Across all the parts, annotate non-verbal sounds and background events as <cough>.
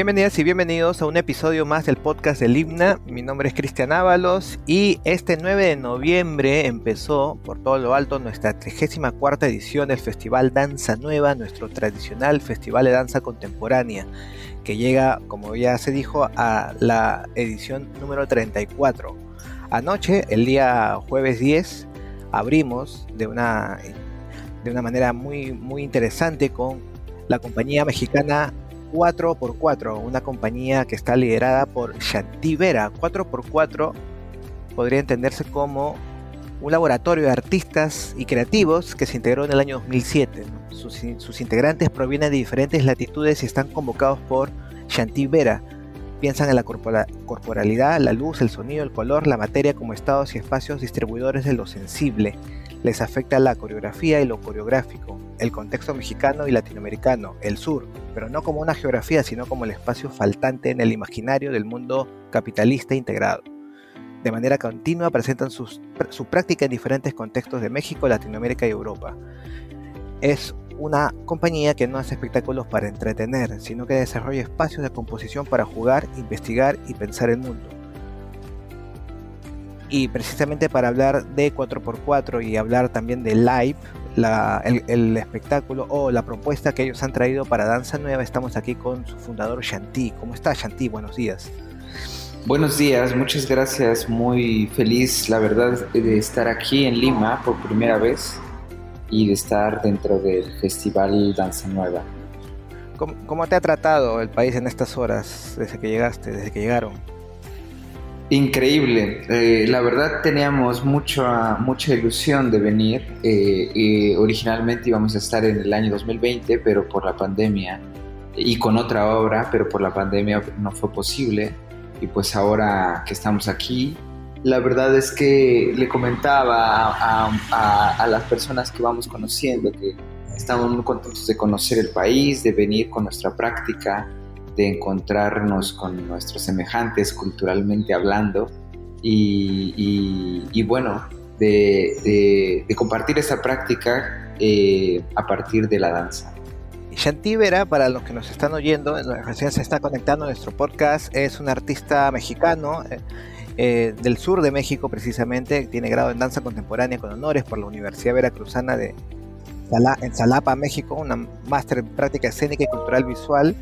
Bienvenidas y bienvenidos a un episodio más del podcast del Himna. Mi nombre es Cristian Ábalos y este 9 de noviembre empezó por todo lo alto nuestra 34 edición del Festival Danza Nueva, nuestro tradicional festival de danza contemporánea, que llega, como ya se dijo, a la edición número 34. Anoche, el día jueves 10, abrimos de una, de una manera muy, muy interesante con la compañía mexicana 4x4, una compañía que está liderada por Shanti Vera. 4x4 podría entenderse como un laboratorio de artistas y creativos que se integró en el año 2007. Sus, integrantes provienen de diferentes latitudes y están convocados por Shanti Vera. Piensan en la corporalidad, la luz, el sonido, el color, la materia como estados y espacios distribuidores de lo sensible. Les afecta la coreografía y lo coreográfico, el contexto mexicano y latinoamericano, el sur, pero no como una geografía, sino como el espacio faltante en el imaginario del mundo capitalista integrado. De manera continua presentan su práctica en diferentes contextos de México, Latinoamérica y Europa. Es una compañía que no hace espectáculos para entretener, sino que desarrolla espacios de composición para jugar, investigar y pensar el mundo. Y precisamente para hablar de 4x4 y hablar también de live, el, espectáculo o la propuesta que ellos han traído para Danza Nueva. Estamos aquí con su fundador Shanti. ¿Cómo está Shanti? Buenos días. Buenos días, muchas gracias. Muy feliz, la verdad, de estar aquí en Lima por primera vez y de estar dentro del Festival Danza Nueva. ¿Cómo, cómo te ha tratado el país en estas horas desde que llegaste, desde que llegaron? Increíble. Eh, la verdad teníamos mucha, mucha ilusión de venir. Eh, originalmente íbamos a estar en el año 2020, pero por la pandemia y con otra obra, pero por la pandemia no fue posible. Y pues ahora que estamos aquí, la verdad es que le comentaba a, a las personas que vamos conociendo que estamos muy contentos de conocer el país, de venir con nuestra práctica de encontrarnos con nuestros semejantes culturalmente hablando y, bueno, de, compartir esta práctica eh, a partir de la danza. Shanti Vera, para los que nos están oyendo, recién se está conectando a nuestro podcast, es un artista mexicano eh, eh, del sur de México precisamente, tiene grado en danza contemporánea con honores por la Universidad Veracruzana de en Salapa, México, una máster en práctica escénica y cultural visual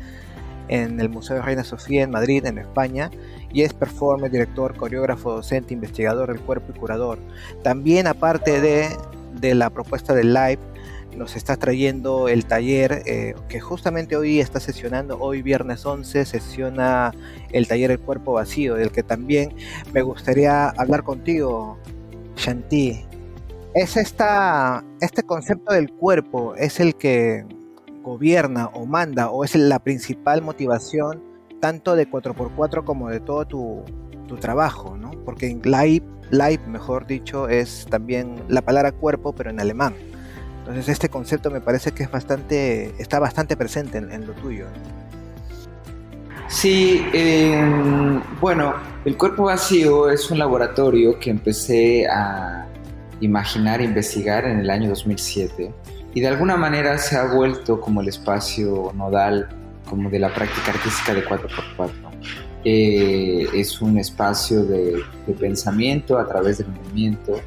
en el Museo de Reina Sofía en Madrid, en España, y es performer, director, coreógrafo, docente, investigador del cuerpo y curador. También aparte de, de la propuesta del live, nos está trayendo el taller eh, que justamente hoy está sesionando, hoy viernes 11 sesiona el taller El Cuerpo Vacío, del que también me gustaría hablar contigo, Shanti. Es esta, este concepto del cuerpo, es el que gobierna o manda o es la principal motivación tanto de 4x4 como de todo tu, trabajo, ¿no? Porque en live, live, mejor dicho, es también la palabra cuerpo, pero en alemán. Entonces este concepto me parece que es bastante, está bastante presente en, lo tuyo. Sí, bueno, el cuerpo vacío es un laboratorio que empecé a imaginar, investigar en el año 2007 y de alguna manera se ha vuelto como el espacio nodal como de la práctica artística de 4x4. Eh, es un espacio de, pensamiento a través del movimiento,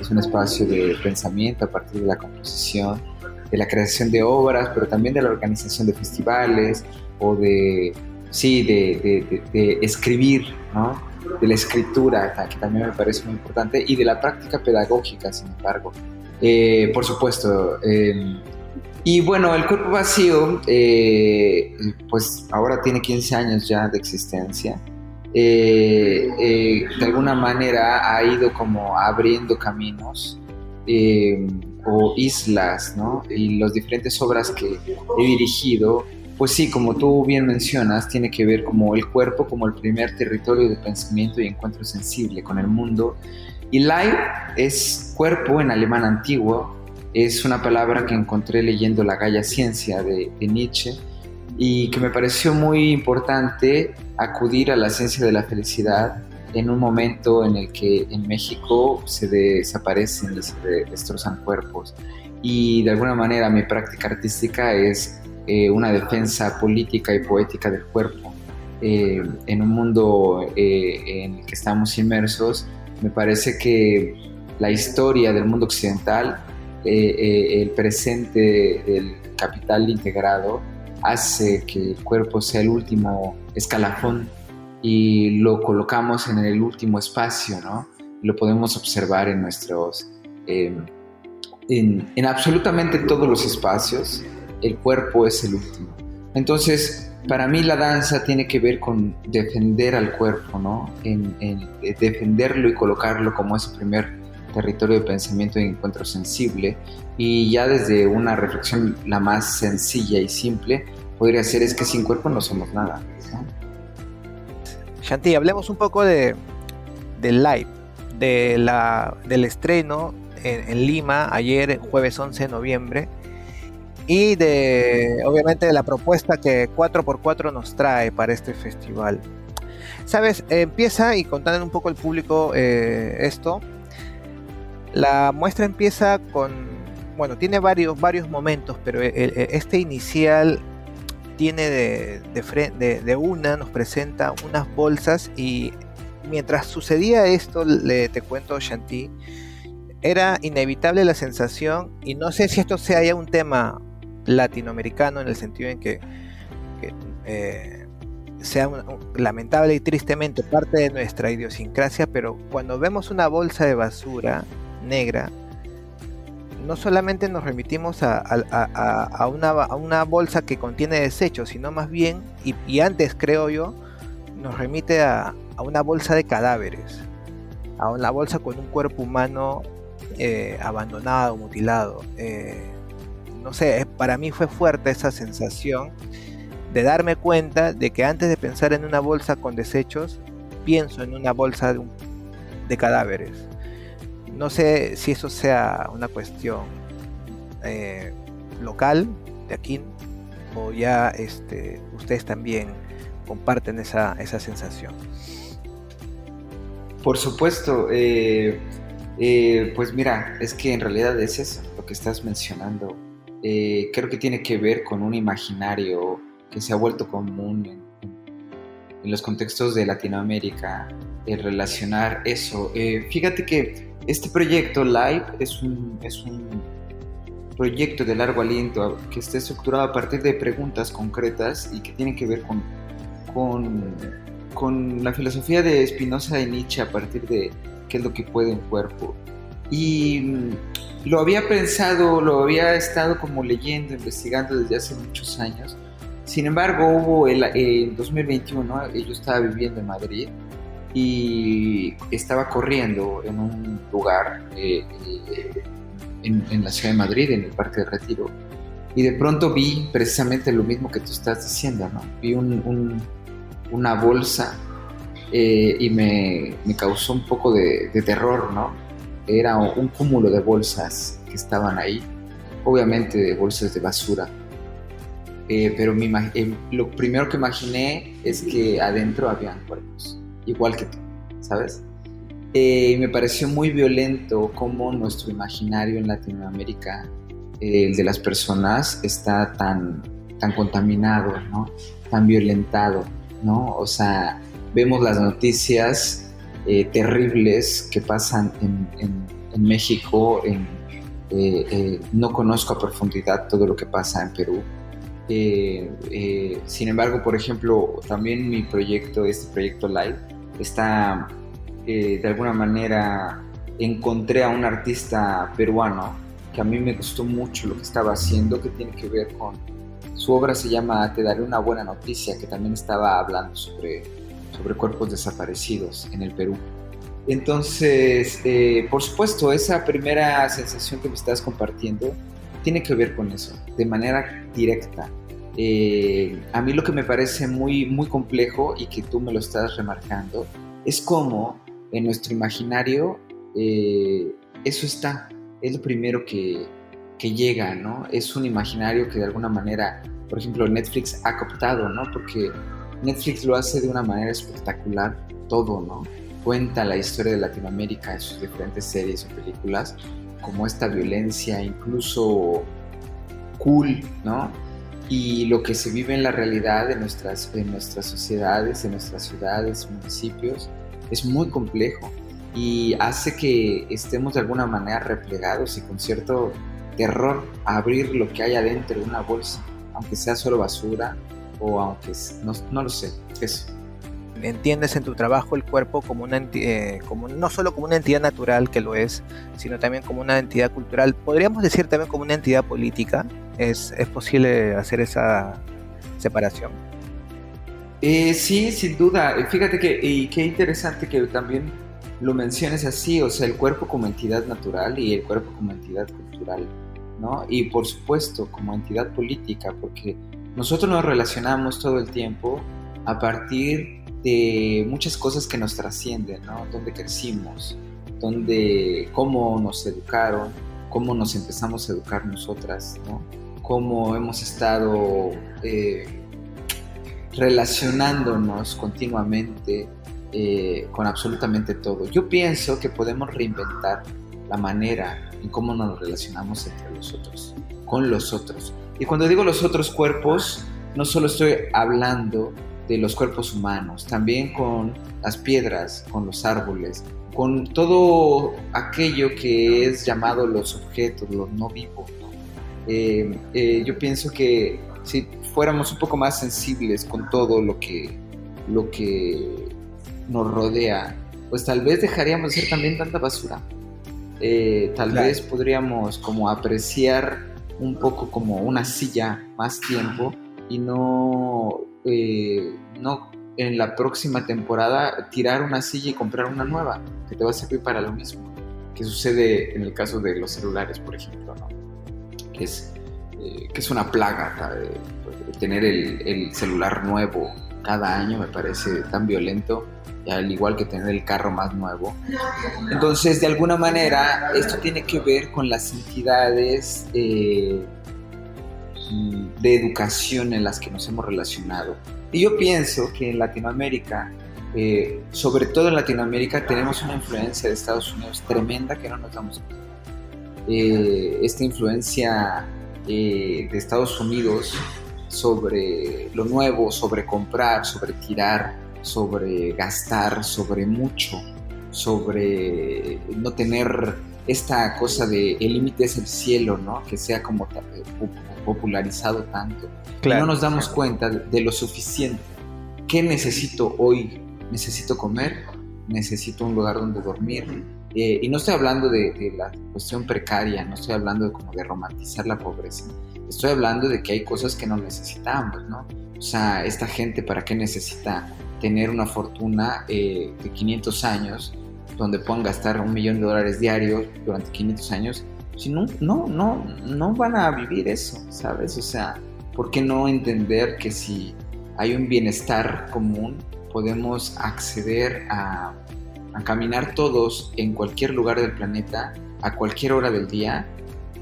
es un espacio de pensamiento a partir de la composición, de la creación de obras, pero también de la organización de festivales o de, sí, de, de escribir, ¿no? de la escritura, que también me parece muy importante, y de la práctica pedagógica, sin embargo. Eh, por supuesto. Eh, y bueno, el cuerpo vacío, eh, pues ahora tiene 15 años ya de existencia. de alguna manera ha ido como abriendo caminos o islas, ¿no? Y las diferentes obras que he dirigido, pues sí, como tú bien mencionas, tiene que ver como el cuerpo como el primer territorio de pensamiento y encuentro sensible con el mundo y Leib es cuerpo en alemán antiguo, es una palabra que encontré leyendo La Galla Ciencia de, Nietzsche. Y que me pareció muy importante acudir a la ciencia de la felicidad en un momento en el que en México se desaparecen y se destrozan cuerpos. Y de alguna manera mi práctica artística es eh, una defensa política y poética del cuerpo. Eh, en un mundo eh, en el que estamos inmersos, me parece que la historia del mundo occidental, el presente del capital integrado, hace que el cuerpo sea el último escalafón y lo colocamos en el último espacio, ¿no? Lo podemos observar en nuestros, em, en, absolutamente todos los espacios, el cuerpo es el último. Entonces, para mí la danza tiene que ver con defender al cuerpo, ¿no? En, en defenderlo y colocarlo como ese primer territorio de pensamiento y encuentro sensible. Y ya desde una reflexión la más sencilla y simple, podría ser es que sin cuerpo no somos nada. Shanti, hablemos un poco de, del live, de la, del estreno en, Lima ayer, jueves 11 de noviembre, y de, obviamente, de la propuesta que 4x4 nos trae para este festival. Sabes, empieza, y contando un poco al público eh, esto, la muestra empieza con, bueno, tiene varios, varios momentos, pero este inicial tiene de, de, de, una, nos presenta unas bolsas y mientras sucedía esto, le, te cuento Shanti, era inevitable la sensación, y no sé si esto sea ya un tema latinoamericano en el sentido en que, eh, sea lamentable y tristemente parte de nuestra idiosincrasia, pero cuando vemos una bolsa de basura negra, no solamente nos remitimos a, una, bolsa que contiene desechos, sino más bien, y, antes creo yo, nos remite a, una bolsa de cadáveres, a una bolsa con un cuerpo humano eh, abandonado, mutilado. Eh, no sé, para mí fue fuerte esa sensación de darme cuenta de que antes de pensar en una bolsa con desechos, pienso en una bolsa de cadáveres. No sé si eso sea una cuestión eh, local de aquí o ya este, ustedes también comparten esa, sensación. Por supuesto, eh, eh, pues mira, es que en realidad es eso lo que estás mencionando. Creo que tiene que ver con un imaginario que se ha vuelto común en, los contextos de Latinoamérica, el relacionar eso. fíjate que este proyecto Live es un, es un proyecto de largo aliento que está estructurado a partir de preguntas concretas y que tienen que ver con, con, con la filosofía de Spinoza y Nietzsche a partir de qué es lo que puede un cuerpo. Y mm, lo había pensado, lo había estado como leyendo, investigando desde hace muchos años. Sin embargo, hubo el, en 2021, yo estaba viviendo en Madrid y estaba corriendo en un lugar eh, eh, en, la ciudad de Madrid, en el Parque de Retiro, y de pronto vi precisamente lo mismo que tú estás diciendo, ¿no? Vi una bolsa eh, y me, causó un poco de, terror, ¿no? Era un cúmulo de bolsas que estaban ahí, obviamente de bolsas de basura. pero lo primero que imaginé es que adentro habían cuerpos igual que tú, ¿sabes? Eh, me pareció muy violento cómo nuestro imaginario en Latinoamérica, el de las personas, está tan, tan contaminado, ¿no? Tan violentado, ¿no? O sea, vemos las noticias eh, terribles que pasan en, México, eh, no conozco a profundidad todo lo que pasa en Perú, sin embargo, por ejemplo, también mi proyecto, este proyecto Live, está, eh, de alguna manera, encontré a un artista peruano que a mí me gustó mucho lo que estaba haciendo, que tiene que ver con, su obra se llama Te daré una buena noticia, que también estaba hablando sobre, sobre cuerpos desaparecidos en el Perú. Entonces, eh, por supuesto, esa primera sensación que me estás compartiendo tiene que ver con eso, de manera directa. Eh, a mí lo que me parece muy, muy complejo y que tú me lo estás remarcando es cómo en nuestro imaginario eh, eso está, es lo primero que, llega, ¿no? Es un imaginario que de alguna manera, por ejemplo, Netflix ha cooptado, ¿no? Porque Netflix lo hace de una manera espectacular todo, ¿no? Cuenta la historia de Latinoamérica en sus diferentes series o películas, como esta violencia incluso cool, ¿no? y lo que se vive en la realidad de nuestras, en nuestras sociedades, en nuestras ciudades, municipios, es muy complejo y hace que estemos de alguna manera replegados y con cierto terror a abrir lo que hay adentro de una bolsa, aunque sea solo basura o aunque no, no lo sé, eso. Entiendes en tu trabajo el cuerpo como una eh, como no solo como una entidad natural que lo es, sino también como una entidad cultural. Podríamos decir también como una entidad política. ¿Es, es posible hacer esa separación? Eh, sí, sin duda. Fíjate que y qué interesante que también lo menciones así, o sea, el cuerpo como entidad natural y el cuerpo como entidad cultural, ¿no? Y por supuesto como entidad política, porque nosotros nos relacionamos todo el tiempo a partir de muchas cosas que nos trascienden, ¿no? Donde crecimos, donde cómo nos educaron, cómo nos empezamos a educar nosotras, ¿no? Cómo hemos estado eh, relacionándonos continuamente eh, con absolutamente todo. Yo pienso que podemos reinventar la manera en cómo nos relacionamos entre los otros, con los otros. Y cuando digo los otros cuerpos, no solo estoy hablando de los cuerpos humanos, también con las piedras, con los árboles, con todo aquello que es llamado los objetos, los no vivos. Eh, eh, yo pienso que si fuéramos un poco más sensibles con todo lo que, lo que nos rodea, pues tal vez dejaríamos de ser también tanta basura. Eh, tal vez podríamos como apreciar un poco como una silla más tiempo y no, eh, no en la próxima temporada tirar una silla y comprar una nueva que te va a servir para lo mismo que sucede en el caso de los celulares por ejemplo ¿no? que, es, eh, que es una plaga tener el, el celular nuevo cada año me parece tan violento al igual que tener el carro más nuevo. Entonces, de alguna manera, esto tiene que ver con las entidades eh, de educación en las que nos hemos relacionado. Y yo pienso que en Latinoamérica, eh, sobre todo en Latinoamérica, tenemos una influencia de Estados Unidos tremenda que no nos damos cuenta. Eh, esta influencia de Estados Unidos sobre lo nuevo, sobre comprar, sobre tirar, sobre gastar, sobre mucho, sobre no tener esta cosa de el límite es el cielo, ¿no? Que sea como eh, popularizado tanto. No nos damos cuenta de lo suficiente. ¿Qué necesito hoy? Necesito comer, necesito un lugar donde dormir. Eh, y no estoy hablando de, de, la cuestión precaria, no estoy hablando de como de romantizar la pobreza. Estoy hablando de que hay cosas que no necesitamos, ¿no? O sea, esta gente, ¿para qué necesita tener una fortuna eh, de 500 años, donde puedan gastar un millón de dólares diarios durante 500 años, si no, no, no, no van a vivir eso, ¿sabes? O sea, ¿por qué no entender que si hay un bienestar común, podemos acceder a, caminar todos en cualquier lugar del planeta, a cualquier hora del día,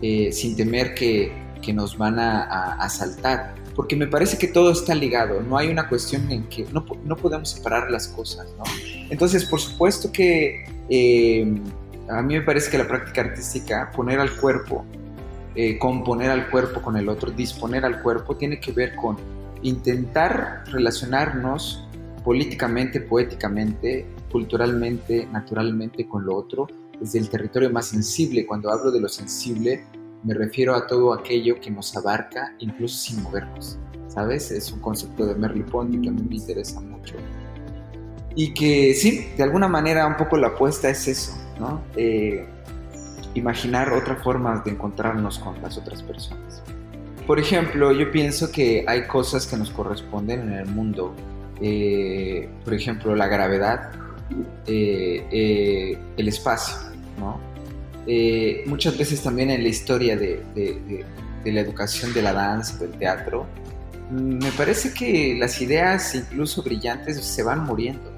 eh, sin temer que, que, nos van a, a asaltar? porque me parece que todo está ligado, no hay una cuestión en que no, no podemos separar las cosas, ¿no? Entonces, por supuesto que eh, a mí me parece que la práctica artística, poner al cuerpo, eh, componer al cuerpo con el otro, disponer al cuerpo, tiene que ver con intentar relacionarnos políticamente, poéticamente, culturalmente, naturalmente con lo otro, desde el territorio más sensible. Cuando hablo de lo sensible, me refiero a todo aquello que nos abarca incluso sin movernos, ¿sabes? Es un concepto de Merleau-Ponty que a mí me interesa mucho. Y que sí, de alguna manera un poco la apuesta es eso, ¿no? Eh, imaginar otra forma de encontrarnos con las otras personas. Por ejemplo, yo pienso que hay cosas que nos corresponden en el mundo. Eh, por ejemplo, la gravedad, eh, el espacio, ¿no? Eh, muchas veces también en la historia de, la educación de la danza, del teatro, me parece que las ideas incluso brillantes se van muriendo.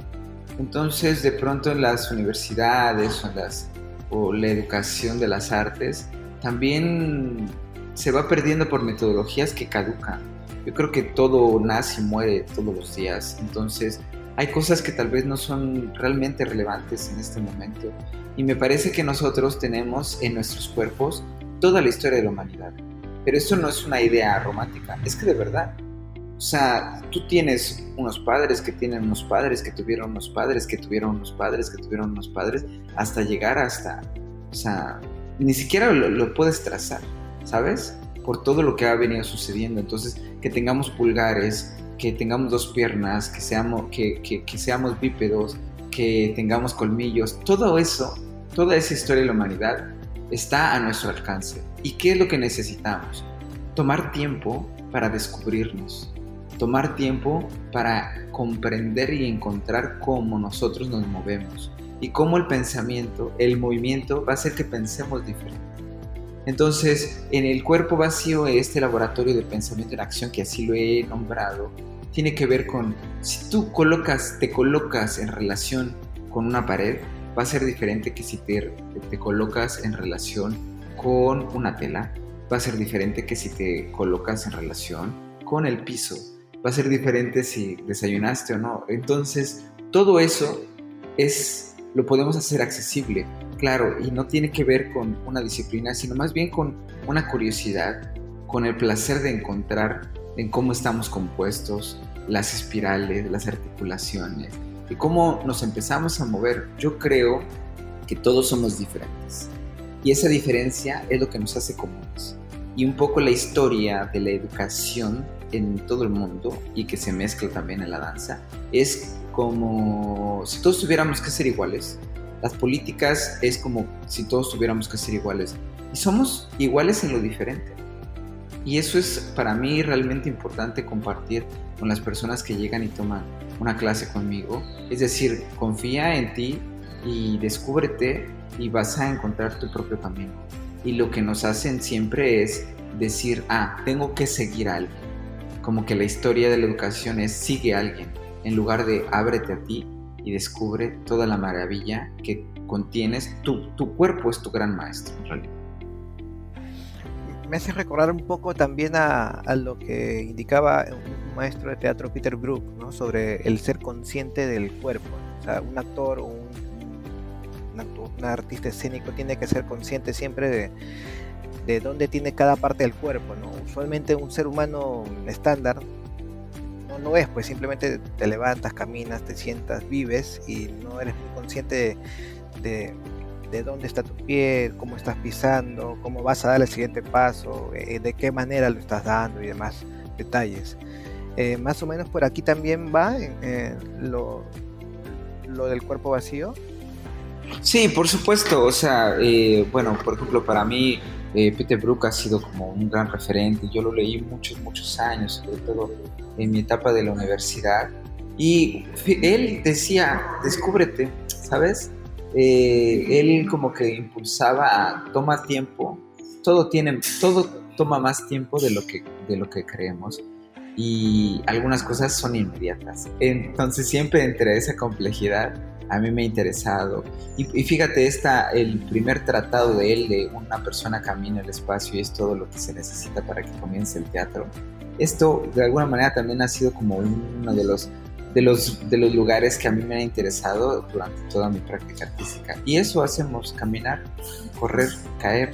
Entonces de pronto en las universidades o, la educación de las artes también se va perdiendo por metodologías que caducan. Yo creo que todo nace y muere todos los días. Entonces hay cosas que tal vez no son realmente relevantes en este momento y me parece que nosotros tenemos en nuestros cuerpos toda la historia de la humanidad. pero esto no es una idea romántica, es que de verdad. O sea, tú tienes unos padres que tienen unos padres que tuvieron unos padres que tuvieron unos padres que tuvieron unos padres, hasta llegar hasta, o sea, ni siquiera lo, puedes trazar, ¿sabes? Por todo lo que ha venido sucediendo. Entonces, que tengamos pulgares, que tengamos dos piernas, que seamos, que, que seamos bípedos, que tengamos colmillos, todo eso, toda esa historia de la humanidad está a nuestro alcance. ¿Y qué es lo que necesitamos? Tomar tiempo para descubrirnos, tomar tiempo para comprender y encontrar cómo nosotros nos movemos y cómo el pensamiento, el movimiento va a hacer que pensemos diferente. Entonces, en el cuerpo vacío, este laboratorio de pensamiento en acción, que así lo he nombrado, tiene que ver con si tú colocas, te colocas en relación con una pared, va a ser diferente que si te, te colocas en relación con una tela, va a ser diferente que si te colocas en relación con el piso, va a ser diferente si desayunaste o no. Entonces, todo eso es lo podemos hacer accesible, claro, y no tiene que ver con una disciplina, sino más bien con una curiosidad, con el placer de encontrar en cómo estamos compuestos, las espirales, las articulaciones, y cómo nos empezamos a mover. Yo creo que todos somos diferentes. Y esa diferencia es lo que nos hace comunes. Y un poco la historia de la educación en todo el mundo y que se mezcla también en la danza es como si todos tuviéramos que ser iguales. Las políticas es como si todos tuviéramos que ser iguales. Y somos iguales en lo diferente. Y eso es para mí realmente importante compartir con las personas que llegan y toman una clase conmigo. Es decir, confía en ti y descúbrete y vas a encontrar tu propio camino. Y lo que nos hacen siempre es decir, ah, tengo que seguir a alguien. Como que la historia de la educación es sigue a alguien, en lugar de ábrete a ti y descubre toda la maravilla que contienes. Tu, tu cuerpo es tu gran maestro, en realidad me hace recordar un poco también a, lo que indicaba un maestro de teatro Peter Brook, ¿no? sobre el ser consciente del cuerpo. O sea, un actor o un, un, artista escénico tiene que ser consciente siempre de, de dónde tiene cada parte del cuerpo. ¿no? Usualmente un ser humano estándar no, no es, pues simplemente te levantas, caminas, te sientas, vives y no eres muy consciente de de dónde está tu pie, cómo estás pisando, cómo vas a dar el siguiente paso, eh, de qué manera lo estás dando y demás detalles. Eh, más o menos por aquí también va lo, lo, del cuerpo vacío. Sí, por supuesto. O sea, eh, bueno, por ejemplo, para mí Peter Brook ha sido como un gran referente. Yo lo leí muchos, muchos años, sobre todo en mi etapa de la universidad. Y él decía, descúbrete, ¿sabes? Eh, él como que impulsaba toma tiempo, todo tiene, todo toma más tiempo de lo que, de lo que creemos y algunas cosas son inmediatas. Entonces siempre entre esa complejidad a mí me ha interesado. Y, fíjate, esta, el primer tratado de él de una persona camina el espacio y es todo lo que se necesita para que comience el teatro. Esto de alguna manera también ha sido como uno de los de los, de los lugares que a mí me han interesado durante toda mi práctica artística. Y eso hacemos, caminar, correr, caer,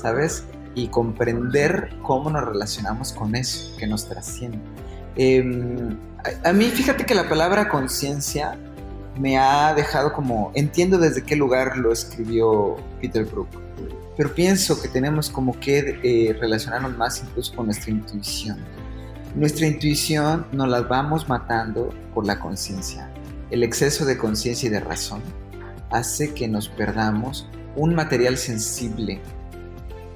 ¿sabes? Y comprender cómo nos relacionamos con eso que nos trasciende. Em, a, mí, fíjate que la palabra conciencia me ha dejado como, entiendo desde qué lugar lo escribió Peter Brook, pero pienso que tenemos como que eh, relacionarnos más incluso con nuestra intuición nuestra intuición nos la vamos matando por la conciencia. El exceso de conciencia y de razón hace que nos perdamos un material sensible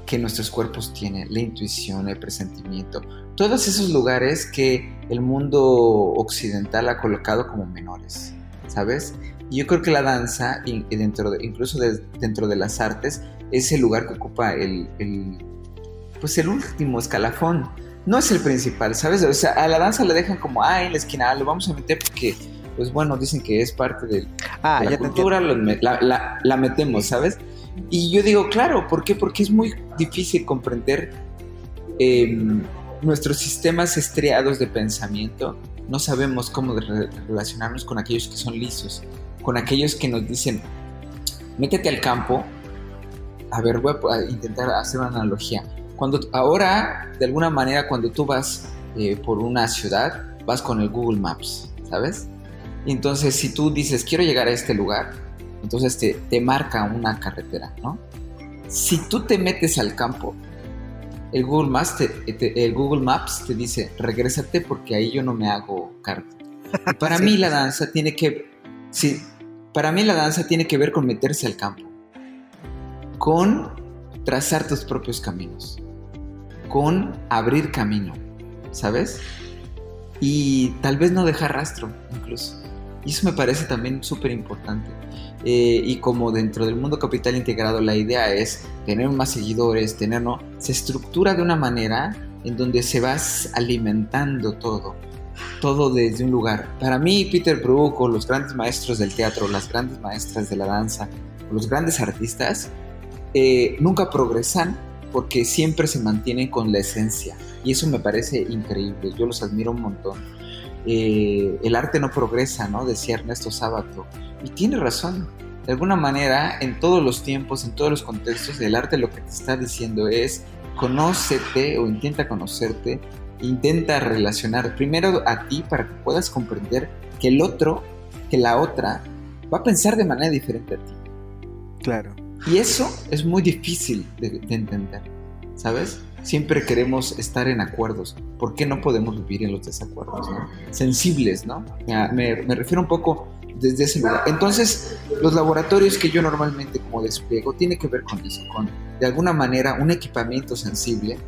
que nuestros cuerpos tienen, la intuición, el presentimiento, todos esos lugares que el mundo occidental ha colocado como menores, ¿sabes? Y yo creo que la danza, dentro incluso dentro de las artes, es el lugar que ocupa el, el, pues el último escalafón no es el principal, ¿sabes? O sea, a la danza le dejan como, ah, en la esquina, lo vamos a meter porque, pues bueno, dicen que es parte de, ah, la cultura, la, metemos, ¿sabes? Y yo digo, claro, ¿por qué? Porque es muy difícil comprender em, nuestros sistemas estriados de pensamiento. No sabemos cómo relacionarnos con aquellos que son lisos, con aquellos que nos dicen, métete al campo. A ver, voy a intentar hacer una analogía Cuando ahora, de alguna manera, cuando tú vas eh, por una ciudad, vas con el Google Maps, ¿sabes? Entonces, si tú dices, quiero llegar a este lugar, entonces te, te marca una carretera, ¿no? Si tú te metes al campo, el Google, Maps te, el Google Maps te dice, regrésate porque ahí yo no me hago cargo. <laughs> para mí la danza tiene que, sí, para mí la danza tiene que ver con meterse al campo, con trazar tus propios caminos, con abrir camino, ¿sabes? Y tal vez no dejar rastro, incluso. Y eso me parece también súper importante. Eh, y como dentro del mundo capital integrado la idea es tener más seguidores, tener, ¿no? Se estructura de una manera en donde se va alimentando todo, todo desde un lugar. Para mí, Peter Brook o los grandes maestros del teatro, las grandes maestras de la danza, los grandes artistas, eh, nunca progresan porque siempre se mantienen con la esencia. Y eso me parece increíble, yo los admiro un montón. Eh, el arte no progresa, ¿no? Decía Ernesto Sábato. Y tiene razón. De alguna manera, en todos los tiempos, en todos los contextos, el arte lo que te está diciendo es conócete o intenta conocerte, intenta relacionar primero a ti para que puedas comprender que el otro, que la otra, va a pensar de manera diferente a ti. Claro. Y eso es muy difícil de, entender, ¿sabes? Siempre queremos estar en acuerdos. ¿Por qué no podemos vivir en los desacuerdos? ¿no? Sensibles, ¿no? Me, me refiero un poco desde ese lugar. Entonces, los laboratorios que yo normalmente como despliego tiene que ver con eso, con de alguna manera un equipamiento sensible,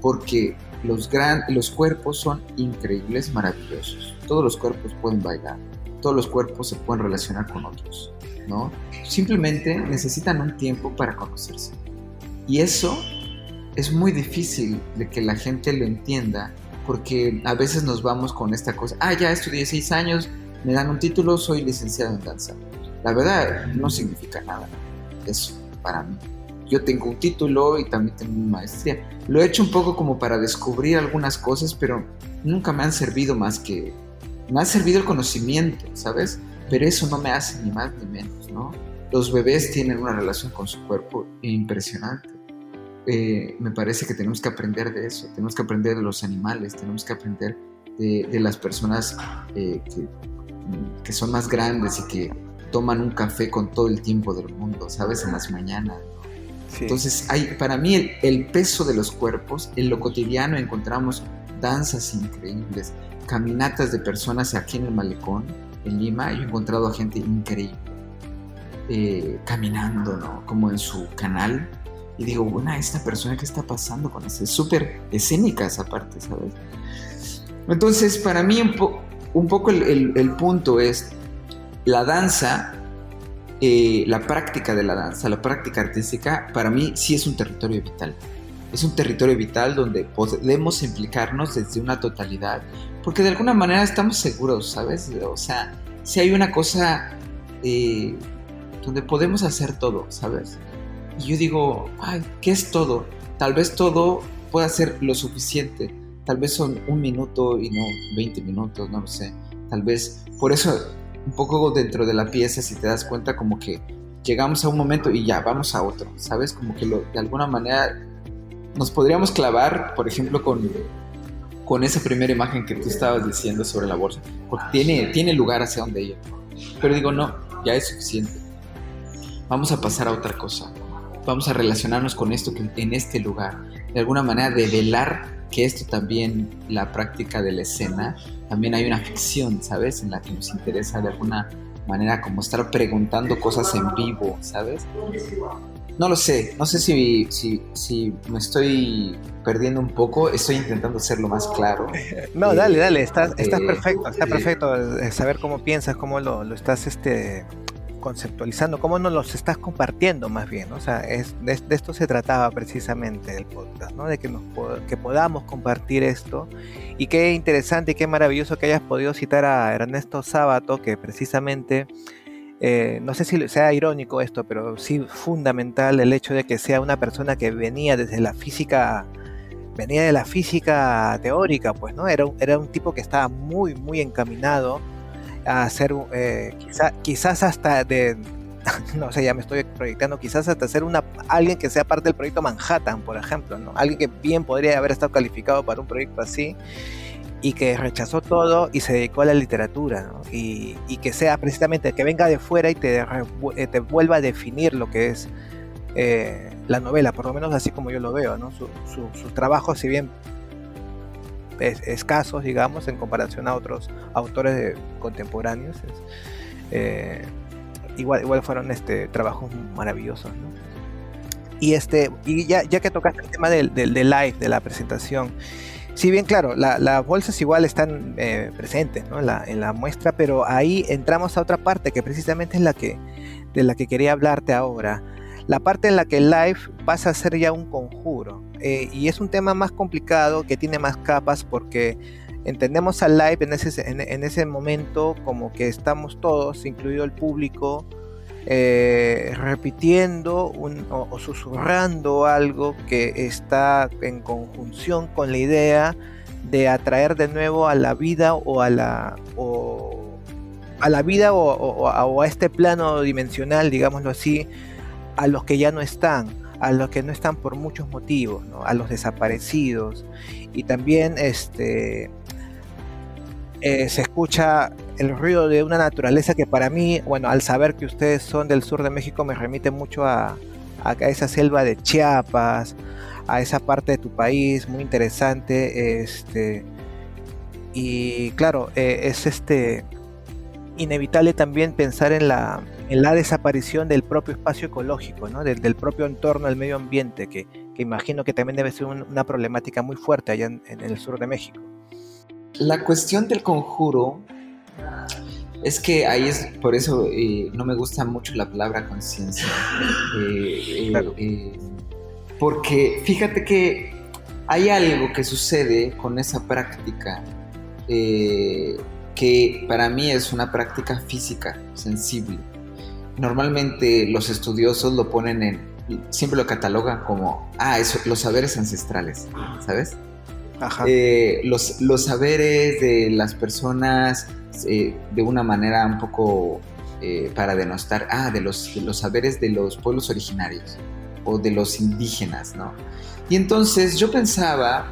porque los, gran, los cuerpos son increíbles, maravillosos. Todos los cuerpos pueden bailar, todos los cuerpos se pueden relacionar con otros. ¿no? Simplemente necesitan un tiempo para conocerse. Y eso es muy difícil de que la gente lo entienda, porque a veces nos vamos con esta cosa, ah, ya estudié seis años, me dan un título, soy licenciado en danza. La verdad no significa nada eso para mí. Yo tengo un título y también tengo una maestría. Lo he hecho un poco como para descubrir algunas cosas, pero nunca me han servido más que... Me ha servido el conocimiento, ¿sabes? pero eso no me hace ni más ni menos, ¿no? Los bebés tienen una relación con su cuerpo impresionante. Eh, me parece que tenemos que aprender de eso, tenemos que aprender de los animales, tenemos que aprender de, las personas eh, que, son más grandes y que toman un café con todo el tiempo del mundo, ¿sabes? En las mañanas. Entonces, hay, para mí el, el, peso de los cuerpos, en lo cotidiano encontramos danzas increíbles, caminatas de personas aquí en el malecón, en Lima, yo he encontrado a gente increíble eh, caminando, ¿no? Como en su canal. Y digo, bueno, esta persona, ¿qué está pasando con eso? Es súper escénica esa parte, ¿sabes? Entonces, para mí un, poco el, punto es la danza, eh, la práctica de la danza, la práctica artística, para mí sí es un territorio vital. Es un territorio vital donde podemos implicarnos desde una totalidad, porque de alguna manera estamos seguros, ¿sabes? O sea, si hay una cosa eh, donde podemos hacer todo, ¿sabes? Y yo digo, ay, ¿qué es todo? Tal vez todo pueda ser lo suficiente. Tal vez son un minuto y no 20 minutos, no lo sé. Tal vez, por eso, un poco dentro de la pieza, si te das cuenta, como que llegamos a un momento y ya, vamos a otro, ¿sabes? Como que de alguna manera nos podríamos clavar, por ejemplo, con, con esa primera imagen que tú estabas diciendo sobre la bolsa, porque tiene, tiene lugar hacia donde ir. Pero digo, no, ya es suficiente. Vamos a pasar a otra cosa. Vamos a relacionarnos con esto que, en este lugar. De alguna manera, develar que esto también, la práctica de la escena, también hay una ficción, ¿sabes? En la que nos interesa de alguna manera como estar preguntando cosas en vivo, ¿sabes? No lo sé, no sé si, si, si me estoy perdiendo un poco, estoy intentando hacerlo más claro. <laughs> No, dale, dale, estás, estás eh, perfecto, está perfecto eh, saber cómo piensas, cómo lo, lo estás este, conceptualizando, cómo nos los estás compartiendo más bien, o sea, es, de, esto se trataba precisamente el podcast, ¿no? de que, nos, que podamos compartir esto y qué interesante y qué maravilloso que hayas podido citar a Ernesto Sábato, que precisamente eh, no sé si sea irónico esto, pero sí fundamental el hecho de que sea una persona que venía desde la física, venía de la física teórica, pues, ¿no? Era era un tipo que estaba muy, muy encaminado a hacer, eh, quizás hasta de, <laughs> no sé, ya me estoy proyectando quizás hasta ser una, alguien que sea parte del proyecto Manhattan, por ejemplo, ¿no? Alguien que bien podría haber estado calificado para un proyecto así y que rechazó todo y se dedicó a la literatura, y, que sea precisamente que venga de fuera y te, eh, te vuelva a definir lo que es eh, la novela, por lo menos así como yo lo veo, ¿no? sus trabajos, si bien escasos, digamos, en comparación a otros autores contemporáneos, eh, igual, igual fueron este, trabajos maravillosos, Y, este, y ya, ya que tocaste el tema del, del, live, de la presentación, si bien claro, las bolsas igual están eh, presentes en, la, en, la, muestra, pero ahí entramos a otra parte que precisamente es la que, de la que quería hablarte ahora. La parte en la que el live pasa a ser ya un conjuro. Eh, y es un tema más complicado que tiene más capas porque entendemos al live en ese, en, ese momento como que estamos todos, incluido el público, eh, repitiendo o, susurrando algo que está en conjunción con la idea de atraer de nuevo a la vida o a la a la vida o, a, este plano dimensional, digámoslo así, a los que ya no están, a los que no están por muchos motivos, a los desaparecidos y también este eh, se escucha el ruido de una naturaleza que para mí, bueno, al saber que ustedes son del sur de México, me remite mucho a, esa selva de Chiapas, a esa parte de tu país, muy interesante. Este, y claro, eh, es este inevitable también pensar en la, en la desaparición del propio espacio ecológico, ¿no? del, propio entorno, del medio ambiente, que, imagino que también debe ser una problemática muy fuerte allá en el sur de México. La cuestión del conjuro es que ahí es, por eso eh, no me gusta mucho la palabra conciencia. <laughs> Eh, eh, porque fíjate que hay algo que sucede con esa práctica que para mí es una práctica física, sensible. Normalmente los estudiosos lo ponen en, siempre lo catalogan como, ah, eso, los saberes ancestrales, ¿sabes? Eh, los, los, saberes de las personas eh, de una manera un poco eh, para denostar, ah, de los, los saberes de los pueblos originarios o de los indígenas, ¿no? Y entonces yo pensaba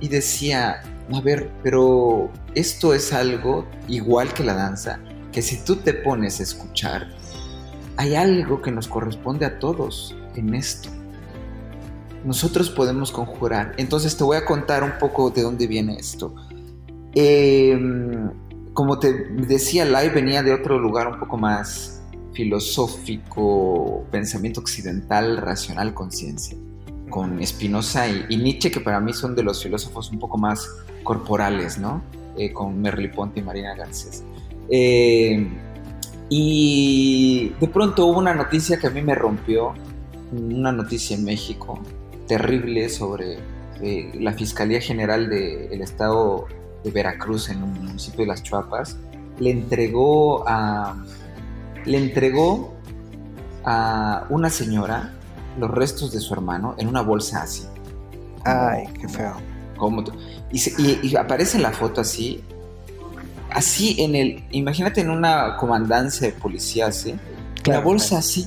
y decía, a ver, pero esto es algo igual que la danza, que si tú te pones a escuchar, hay algo que nos corresponde a todos en esto nosotros podemos conjurar. Entonces te voy a contar un poco de dónde viene esto. Em, como te decía, Lai venía de otro lugar un poco más filosófico, pensamiento occidental, racional, conciencia, con Spinoza y, Nietzsche, que para mí son de los filósofos un poco más corporales, ¿no? Eh, con Merleau Ponte y Marina Garcés. Em, y de pronto hubo una noticia que a mí me rompió, una noticia en México, terrible sobre eh, la Fiscalía General del Estado de Veracruz en un municipio de Las Chuapas le entregó a le entregó a una señora los restos de su hermano en una bolsa así. Ay, qué feo. y, aparece en la foto así, así en el, imagínate en una comandancia de policía así, la bolsa así,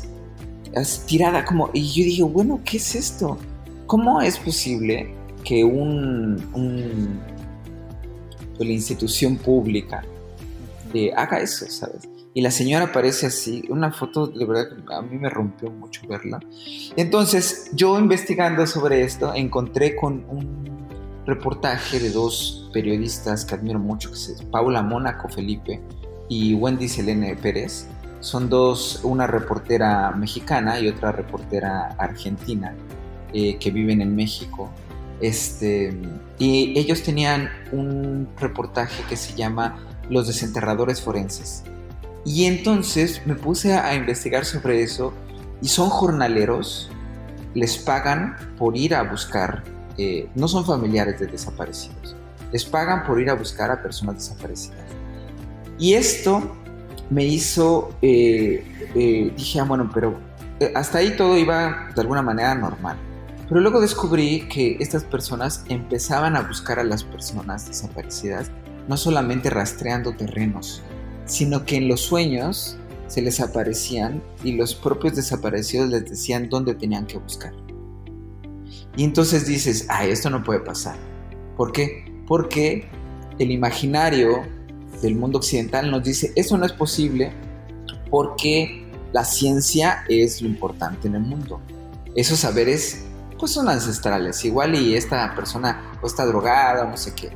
así, tirada como, y yo dije, bueno, ¿qué es esto? ¿Cómo es posible que un, la institución pública eh, haga eso, ¿sabes? Y la señora aparece así, una foto de verdad que a mí me rompió mucho verla. Entonces, yo investigando sobre esto, encontré con un reportaje de dos periodistas que admiro mucho, que es Paula Mónaco Felipe y Wendy Selene Pérez. Son dos, una reportera mexicana y otra reportera argentina eh, que viven en México. Este, y ellos tenían un reportaje que se llama Los desenterradores forenses. Y entonces me puse a, investigar sobre eso y son jornaleros, les pagan por ir a buscar, eh, no son familiares de desaparecidos, les pagan por ir a buscar a personas desaparecidas. Y esto me hizo, eh, dije, ah, bueno, pero hasta ahí todo iba de alguna manera normal. Pero luego descubrí que estas personas empezaban a buscar a las personas desaparecidas, no solamente rastreando terrenos, sino que en los sueños se les aparecían y los propios desaparecidos les decían dónde tenían que buscar. Y entonces dices, ay, esto no puede pasar. ¿Por qué? Porque el imaginario del mundo occidental nos dice, eso no es posible porque la ciencia es lo importante en el mundo. Esos saberes pues son ancestrales, igual y esta persona o está drogada o no sé qué.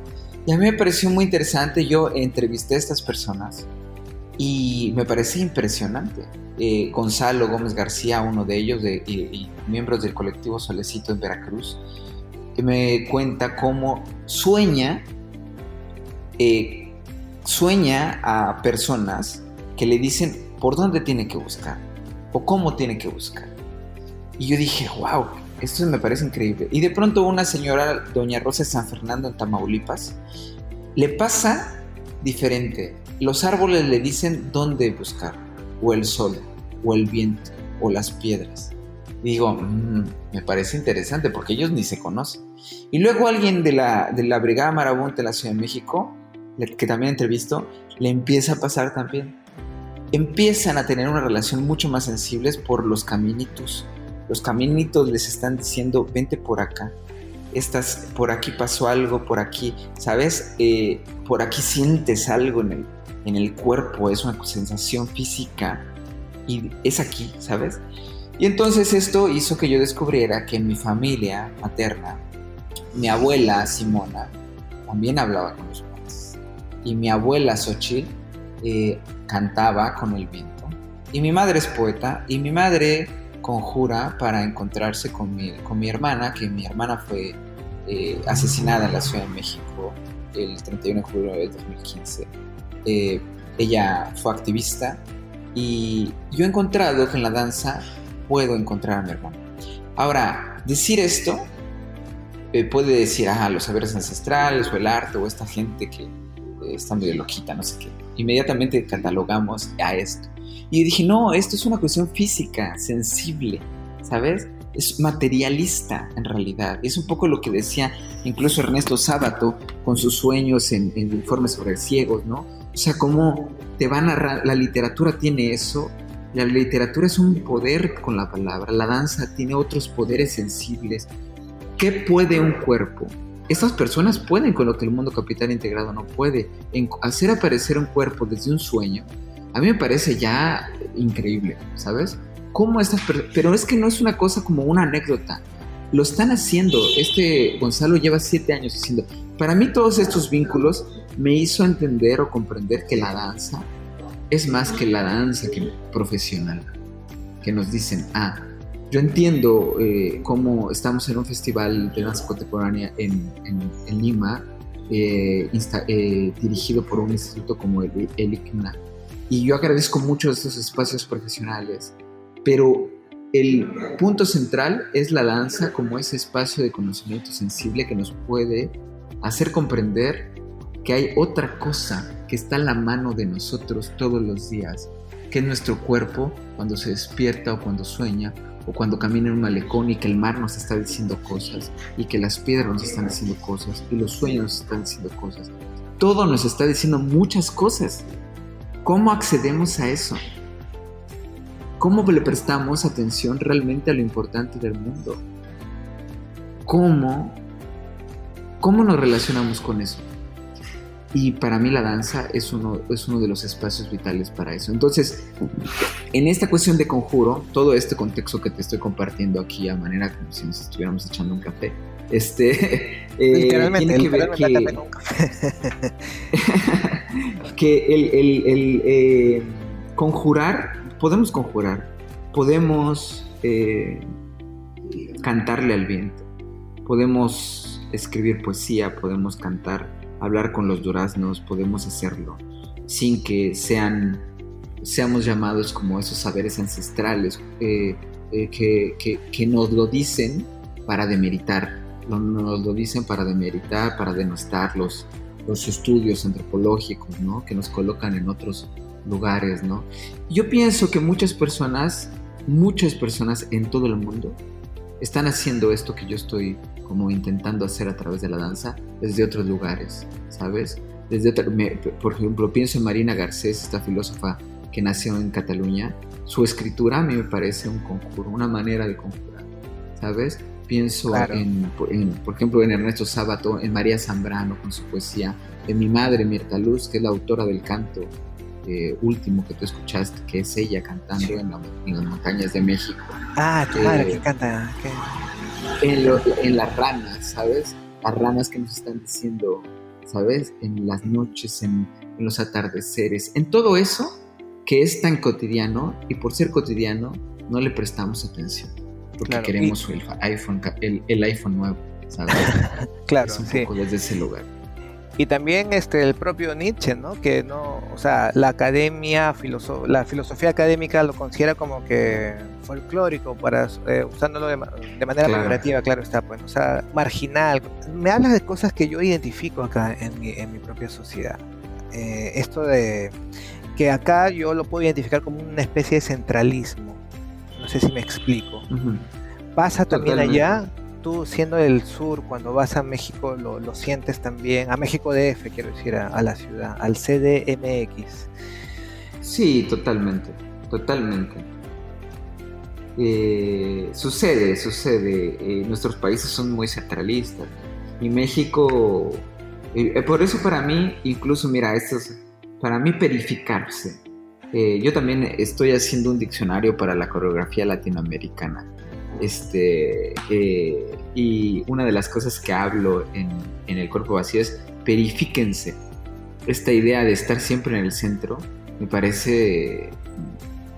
Y a mí me pareció muy interesante, yo entrevisté a estas personas y me parece impresionante. Eh, Gonzalo Gómez García, uno de ellos, de, y, miembros del colectivo Solecito en Veracruz, me cuenta cómo sueña, eh, sueña a personas que le dicen por dónde tiene que buscar o cómo tiene que buscar. Y yo dije, wow, esto me parece increíble. Y de pronto una señora, doña Rosa San Fernando en Tamaulipas, le pasa diferente los árboles le dicen dónde buscar, o el sol, o el viento, o las piedras. Digo, mm, me parece interesante porque ellos ni se conocen. Y luego alguien de la, de la Brigada Marabunta de la Ciudad de México, que también entrevisto, le empieza a pasar también. Empiezan a tener una relación mucho más sensibles por los caminitos. Los caminitos les están diciendo, vente por acá, estás, por aquí pasó algo, por aquí, ¿sabes? Eh, por aquí sientes algo en el, en el cuerpo, es una sensación física y es aquí, ¿sabes? Y entonces esto hizo que yo descubriera que en mi familia materna, mi abuela Simona también hablaba con los padres. Y mi abuela Xochitl eh, cantaba con el viento. Y mi madre es poeta y mi madre conjura para encontrarse con mi, con mi hermana, que mi hermana fue eh, asesinada en la Ciudad de México el 31 de julio de 2015 eh, ella fue activista y yo he encontrado que en la danza puedo encontrar a mi hermano. Ahora, decir esto eh, puede decir, ah, los saberes ancestrales o el arte o esta gente que eh, está medio loquita, no sé qué. Inmediatamente catalogamos a esto. Y dije, no, esto es una cuestión física, sensible, ¿sabes? Es materialista en realidad. Es un poco lo que decía incluso Ernesto Sábato con sus sueños en, en informes sobre ciegos, ¿no? O sea, cómo te va a narrar, la literatura tiene eso, la literatura es un poder con la palabra, la danza tiene otros poderes sensibles. ¿Qué puede un cuerpo? Estas personas pueden con lo que el mundo capital integrado no puede. hacer aparecer un cuerpo desde un sueño, a mí me parece ya increíble, ¿sabes? ¿Cómo estas Pero es que no es una cosa como una anécdota. Lo están haciendo. Este Gonzalo lleva siete años diciendo, para mí todos estos vínculos me hizo entender o comprender que la danza es más que la danza que profesional. Que nos dicen, ah, yo entiendo eh, cómo estamos en un festival de danza contemporánea en, Lima, eh, eh, dirigido por un instituto como el, el ICNA. Y yo agradezco mucho estos espacios profesionales, pero el punto central es la danza como ese espacio de conocimiento sensible que nos puede hacer comprender que hay otra cosa que está a la mano de nosotros todos los días, que es nuestro cuerpo cuando se despierta o cuando sueña o cuando camina en un malecón y que el mar nos está diciendo cosas y que las piedras nos están diciendo cosas y los sueños nos están diciendo cosas. Todo nos está diciendo muchas cosas. ¿Cómo accedemos a eso? ¿Cómo le prestamos atención realmente a lo importante del mundo? ¿Cómo ¿Cómo nos relacionamos con eso? Y para mí la danza es uno, es uno de los espacios vitales para eso. Entonces, en esta cuestión de conjuro, todo este contexto que te estoy compartiendo aquí a manera como si nos estuviéramos echando un café, este, <laughs> eh, tiene que ver que, <laughs> que el, el, eh, conjurar, podemos conjurar, podemos eh, cantarle al viento, podemos escribir poesía, podemos cantar, hablar con los duraznos, podemos hacerlo sin que sean, seamos llamados como esos saberes ancestrales eh, eh, que, nos lo dicen para demeritar, nos lo dicen para demeritar, para denostar los, los estudios antropológicos, ¿no? Que nos colocan en otros lugares, ¿no? Yo pienso que muchas personas, muchas personas en todo el mundo están haciendo esto que yo estoy como intentando hacer a través de la danza desde otros lugares, ¿sabes? Desde por ejemplo, pienso en Marina Garcés, esta filósofa que nació en Cataluña, su escritura a mí me parece un conjuro, una manera de conjurar, ¿sabes? Pienso en, por ejemplo, en Ernesto Sábato, en María Zambrano con su poesía, en mi madre Mirta Luz, que es la autora del canto eh, último que tú escuchaste, que es ella cantando en, las montañas de México. Ah, tu madre que canta. En, en las ranas, ¿sabes? Las ranas que nos están diciendo, ¿sabes? En las noches, en, en los atardeceres, en todo eso que es tan cotidiano y por ser cotidiano no le prestamos atención porque queremos el iPhone el, iPhone nuevo ¿sabes? <laughs> claro es un poco desde ese lugar y también este el propio Nietzsche no que no o sea la academia la filosofía académica lo considera como que folclórico para eh, usándolo de, manera claro. claro está pues o sea marginal me hablas de cosas que yo identifico acá en mi, en mi propia sociedad eh, esto de que acá yo lo puedo identificar como una especie de centralismo. No sé si me explico. Pasa también allá, tú siendo del sur, cuando vas a México lo, sientes también, a México DF quiero decir, a, la ciudad, al CDMX. Sí, totalmente, totalmente. Eh, sucede, sucede. Eh, nuestros países son muy centralistas. Y México, eh, por eso para mí, incluso, mira, estos para mí perificarse. Eh, yo también estoy haciendo un diccionario para la coreografía latinoamericana. Este, y una de las cosas que hablo en, el cuerpo vacío es perifíquense. Esta idea de estar siempre en el centro me parece...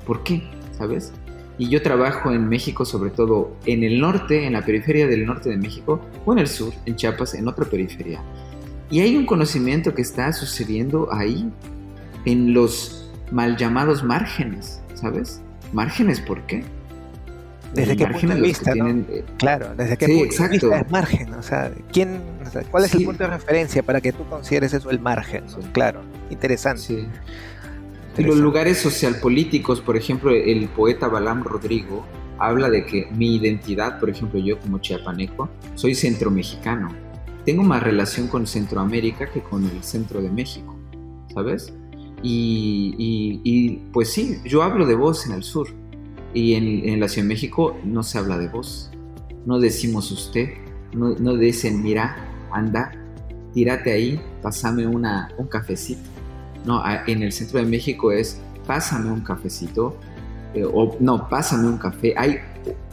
¿Por qué? ¿Sabes? Y yo trabajo en México, sobre todo en el norte, en la periferia del norte de México, o en el sur, en Chiapas, en otra periferia. Y hay un conocimiento que está sucediendo ahí en los mal llamados márgenes, ¿sabes? Márgenes, ¿por qué? Desde qué punto de vista, eh, Claro, desde qué punto de vista es margen, o sea, ¿quién, ¿cuál es el punto de referencia para que tú consideres eso el margen? Claro, interesante. Y los lugares socialpolíticos, por ejemplo, el poeta Balam Rodrigo habla de que mi identidad, por ejemplo, yo como chiapaneco, soy centro mexicano. Tengo más relación con Centroamérica que con el centro de México, ¿sabes? Y, pues sí, yo hablo de voz en el sur y en, la Ciudad de México no se habla de voz. No decimos usted, no, no dicen mira, anda, tírate ahí, pásame una, un cafecito. No, en el centro de México es pásame un cafecito eh, o no, pásame un café. Hay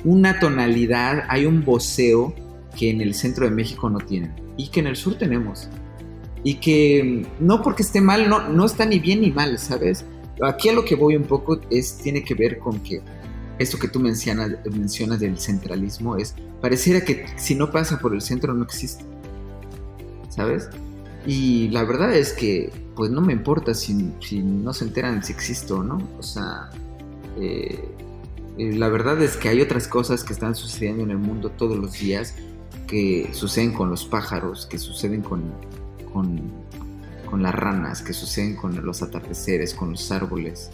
una tonalidad, hay un voceo que en el centro de México no tienen y que en el sur tenemos y que no porque esté mal, no, no está ni bien ni mal, ¿sabes? Aquí a lo que voy un poco es, tiene que ver con que esto que tú mencionas, mencionas del centralismo es, pareciera que si no pasa por el centro no existe, ¿sabes? Y la verdad es que, pues no me importa si, no se enteran si existo o no, o sea, eh, eh, la verdad es que hay otras cosas que están sucediendo en el mundo todos los días, que suceden con los pájaros, que suceden con con, las ranas, que suceden con los atardeceres, con los árboles,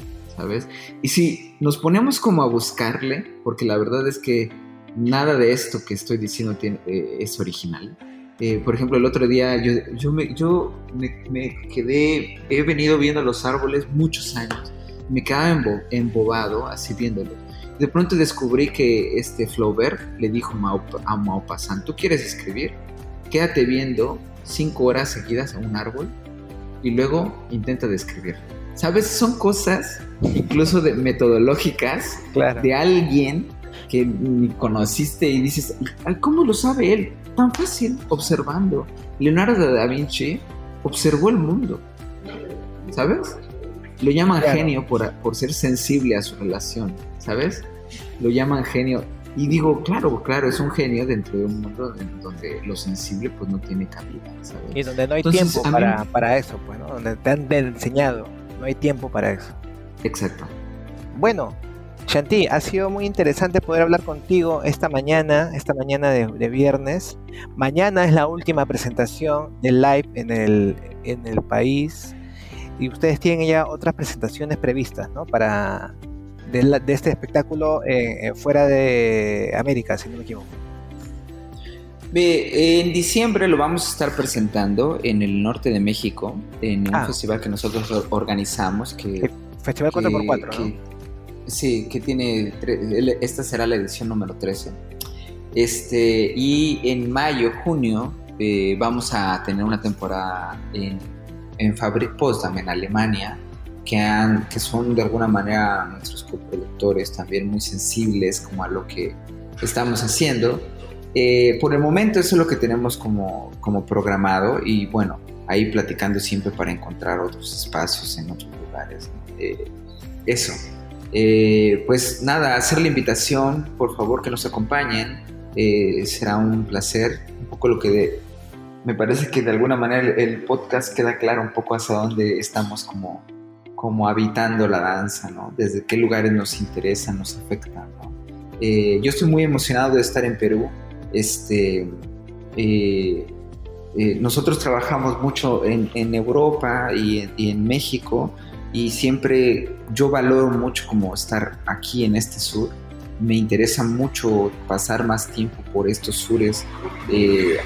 Y si nos ponemos como a buscarle, porque la verdad es que nada de esto que estoy diciendo eh, es original. Eh, por ejemplo, el otro día yo, me, quedé, he venido viendo los árboles muchos años, me quedaba embobado así viéndolo. De pronto descubrí que este Flaubert le dijo a Maupassant, ¿tú quieres escribir? Quédate viendo cinco horas seguidas a un árbol y luego intenta describir. ¿Sabes? Son cosas incluso de metodológicas de alguien que ni conociste y dices, ¿cómo lo sabe él? Tan fácil, observando. Leonardo da Vinci observó el mundo, ¿sabes? Lo llaman genio por, por ser sensible a su relación, ¿sabes? Lo llaman genio y digo, claro, claro, es un genio dentro de un mundo donde lo sensible pues no tiene cabida, Y donde no hay tiempo para, para, eso, pues, ¿no? Donde te han enseñado, no hay tiempo para eso. Exacto. Bueno, Shanti, ha sido muy interesante poder hablar contigo esta mañana, esta mañana de, viernes. Mañana es la última presentación del live en el, en el país y ustedes tienen ya otras presentaciones previstas, ¿no? Para de, este espectáculo eh, eh, fuera de América, si no me equivoco. En diciembre lo vamos a estar presentando en el norte de México, en un ah. festival que nosotros organizamos, que Festival 4x4, ¿no? sí, que tiene, esta será la edición número 13. Este, y en mayo, junio, eh, vamos a tener una temporada en, en Fabrik Potsdam, en Alemania, que, han, que son de alguna manera nuestros coproductores también muy sensibles como a lo que estamos haciendo. Eh, por el momento eso es lo que tenemos como, como programado y bueno, ahí platicando siempre para encontrar otros espacios en otros lugares. Eh, eso. Eh, pues nada, hacer la invitación, por favor que nos acompañen, será un placer, un poco lo que me parece que de alguna manera el, podcast queda claro un poco hacia dónde estamos como, como habitando la danza, ¿no? Desde qué lugares nos interesan, nos afectan, yo estoy muy emocionado de estar en Perú, este, eh, eh, nosotros trabajamos mucho en, Europa y en, México y siempre yo valoro mucho como estar aquí en este sur. Me interesa mucho pasar más tiempo por estos sures. Eh,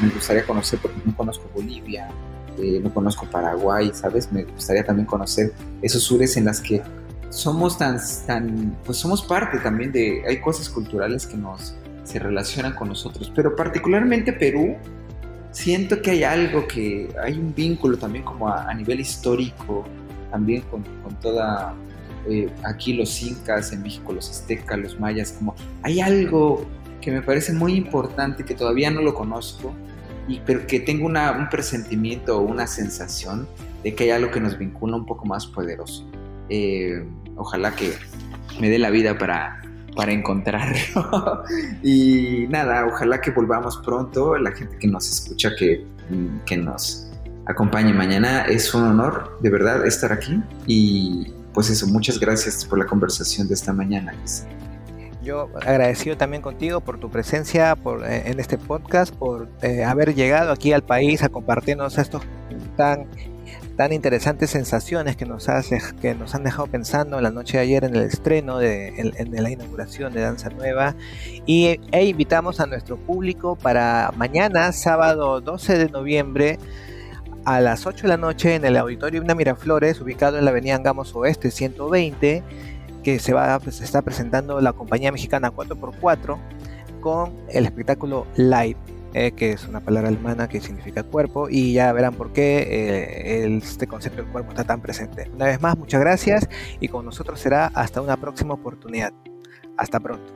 me gustaría conocer, porque no conozco Bolivia, no conozco Paraguay, ¿sabes? Me gustaría también conocer esos sures en las que somos tan, tan, pues somos parte también de, hay cosas culturales que nos, se relacionan con nosotros. Pero particularmente Perú, siento que hay algo que, hay un vínculo también como a, nivel histórico, también con, con toda, eh, aquí los incas, en México los aztecas, los mayas, como hay algo que me parece muy importante, que todavía no lo conozco, y, pero que tengo una, un presentimiento o una sensación de que hay algo que nos vincula un poco más poderoso. Eh, ojalá que me dé la vida para para encontrarlo. <laughs> y nada, ojalá que volvamos pronto. La gente que nos escucha, que, que nos acompañe mañana, es un honor de verdad estar aquí. Y pues eso, muchas gracias por la conversación de esta mañana. Yo agradecido también contigo por tu presencia por, eh, en este podcast, por eh, haber llegado aquí al país a compartirnos estos tan tan interesantes sensaciones que nos, hace, que nos han dejado pensando en la noche de ayer en el estreno de, la inauguración de Danza Nueva. Y, e invitamos a nuestro público para mañana, sábado 12 de noviembre, a las 8 de la noche en el Auditorio Una Miraflores, ubicado en la avenida Angamos Oeste 120, que se, va, pues, se está presentando la compañía mexicana 4x4 con el espectáculo Live eh, que es una palabra alemana que significa cuerpo, y ya verán por qué eh, este concepto del cuerpo está tan presente. Una vez más, muchas gracias y con nosotros será hasta una próxima oportunidad. Hasta pronto.